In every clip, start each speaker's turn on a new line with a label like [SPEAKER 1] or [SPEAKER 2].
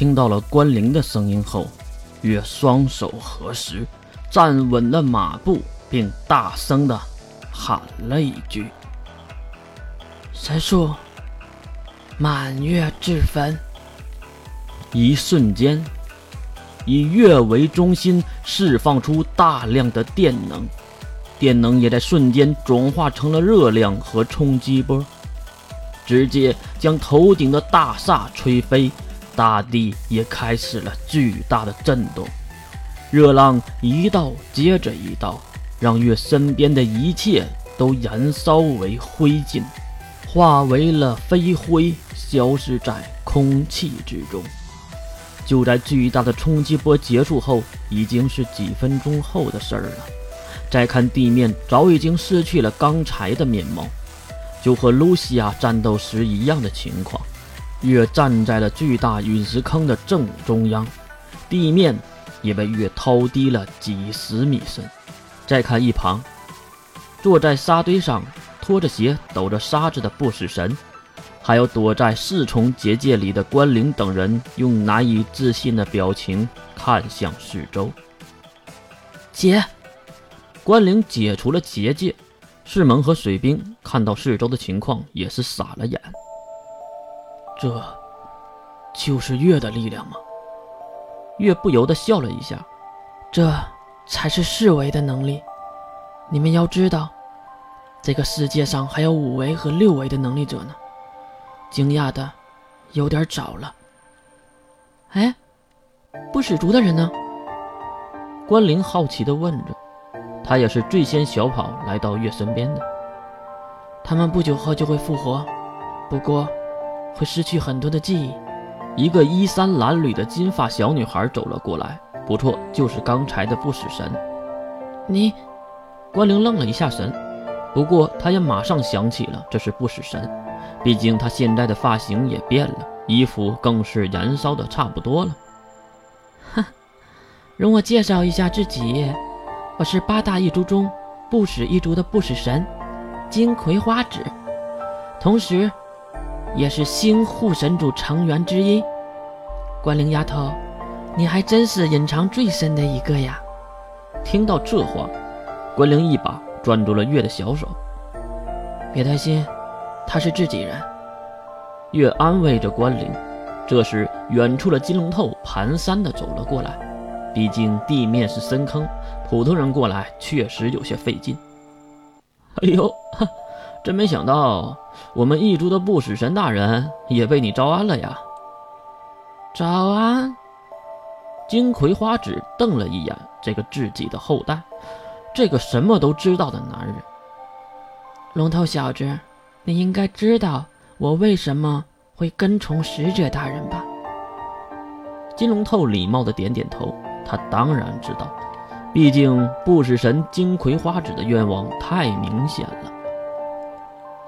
[SPEAKER 1] 听到了关灵的声音后，月双手合十，站稳了马步，并大声的喊了一句：“
[SPEAKER 2] 神树，满月之坟。”
[SPEAKER 1] 一瞬间，以月为中心释放出大量的电能，电能也在瞬间转化成了热量和冲击波，直接将头顶的大厦吹飞，大地也开始了巨大的震动，热浪一道接着一道，让月身边的一切都燃烧为灰烬，化为了飞灰，消失在空气之中。就在巨大的冲击波结束后，已经是几分钟后的事儿了。再看地面，早已经失去了刚才的面貌，就和露西亚战斗时一样的情况。月站在了巨大陨石坑的正中央，地面也被月掏低了几十米深。再看一旁，坐在沙堆上，拖着鞋，抖着沙子的不死神。还有躲在四重结界里的关灵等人，用难以置信的表情看向四周。
[SPEAKER 2] 解，
[SPEAKER 1] 关灵解除了结界。世盟和水兵看到四周的情况，也是傻了眼。这，就是月的力量吗？月不由得笑了一下。
[SPEAKER 2] 这才是四维的能力。你们要知道，这个世界上还有五维和六维的能力者呢。惊讶的有点早了。哎，不死族的人呢？
[SPEAKER 1] 关灵好奇的问着。他也是最先小跑来到月身边的。
[SPEAKER 2] 他们不久后就会复活，不过会失去很多的记忆。
[SPEAKER 1] 一个衣衫褴褛的金发小女孩走了过来。不错，就是刚才的不死神。
[SPEAKER 2] 你，
[SPEAKER 1] 关灵愣了一下神，不过他也马上想起了这是不死神。毕竟他现在的发型也变了，衣服更是燃烧的差不多了。
[SPEAKER 2] 哼，容我介绍一下自己，我是八大一族中不死一族的不死神金葵花指，同时，也是星护神组成员之一。关灵丫头，你还真是隐藏最深的一个呀！
[SPEAKER 1] 听到这话，关灵一把攥住了月的小手，
[SPEAKER 2] 别担心。他是自己人，
[SPEAKER 1] 月安慰着关灵。这时，远处的金龙头蹒跚地走了过来。毕竟地面是深坑，普通人过来确实有些费劲。哎呦，真没想到，我们一族的不死神大人也被你招安了呀！
[SPEAKER 2] 招安？
[SPEAKER 1] 金葵花指瞪了一眼这个自己的后代，这个什么都知道的男人。
[SPEAKER 2] 龙头小子。你应该知道我为什么会跟从使者大人吧？
[SPEAKER 1] 金龙头礼貌的点点头，他当然知道，毕竟不死神金葵花指的愿望太明显了。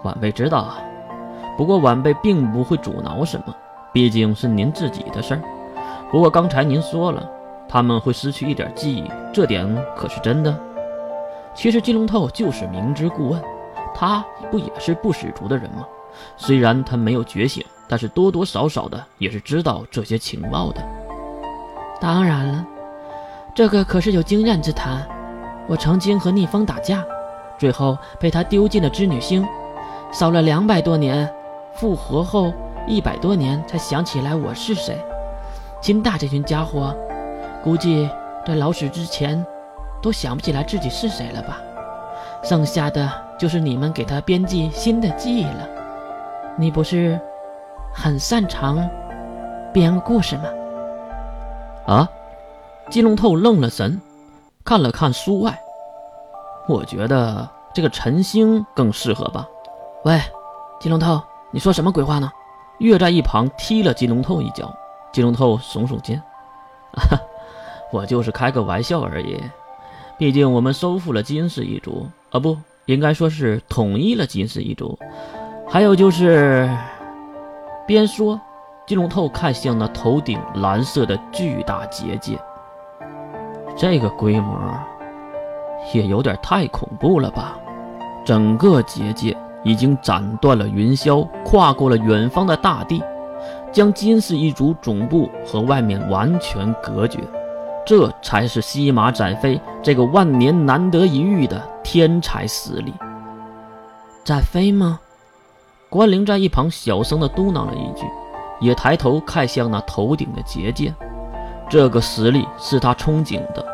[SPEAKER 1] 晚辈知道，不过晚辈并不会阻挠什么，毕竟是您自己的事儿。不过刚才您说了，他们会失去一点记忆，这点可是真的？其实金龙透就是明知故问。他不也是不死族的人吗？虽然他没有觉醒，但是多多少少的也是知道这些情报的。
[SPEAKER 2] 当然了，这个可是有经验之谈。我曾经和逆风打架，最后被他丢进了织女星，烧了两百多年，复活后一百多年才想起来我是谁。金大这群家伙，估计在老死之前都想不起来自己是谁了吧？剩下的。就是你们给他编辑新的记忆了。你不是很擅长编故事吗？
[SPEAKER 1] 啊！金龙透愣了神，看了看书外。我觉得这个陈星更适合吧。
[SPEAKER 2] 喂，金龙透，你说什么鬼话呢？
[SPEAKER 1] 月在一旁踢了金龙透一脚。金龙透耸耸肩，哈，我就是开个玩笑而已。毕竟我们收复了金氏一族，啊不。应该说是统一了金氏一族，还有就是，边说，金龙透看向那头顶蓝色的巨大结界，这个规模也有点太恐怖了吧？整个结界已经斩断了云霄，跨过了远方的大地，将金氏一族总部和外面完全隔绝。这才是西马展飞这个万年难得一遇的天才实力。
[SPEAKER 2] 展飞吗？
[SPEAKER 1] 关灵在一旁小声的嘟囔了一句，也抬头看向那头顶的结界。这个实力是他憧憬的，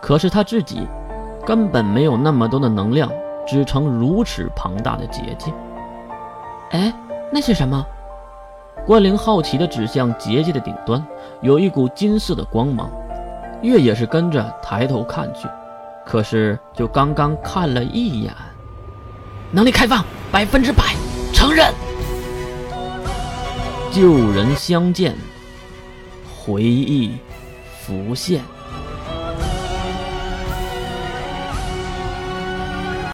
[SPEAKER 1] 可是他自己根本没有那么多的能量支撑如此庞大的结界。
[SPEAKER 2] 哎，那是什么？
[SPEAKER 1] 关灵好奇地指向结界的顶端，有一股金色的光芒。月也是跟着抬头看去，可是就刚刚看了一眼，
[SPEAKER 2] 能力开放百分之百，承认。
[SPEAKER 1] 旧人相见，回忆浮现。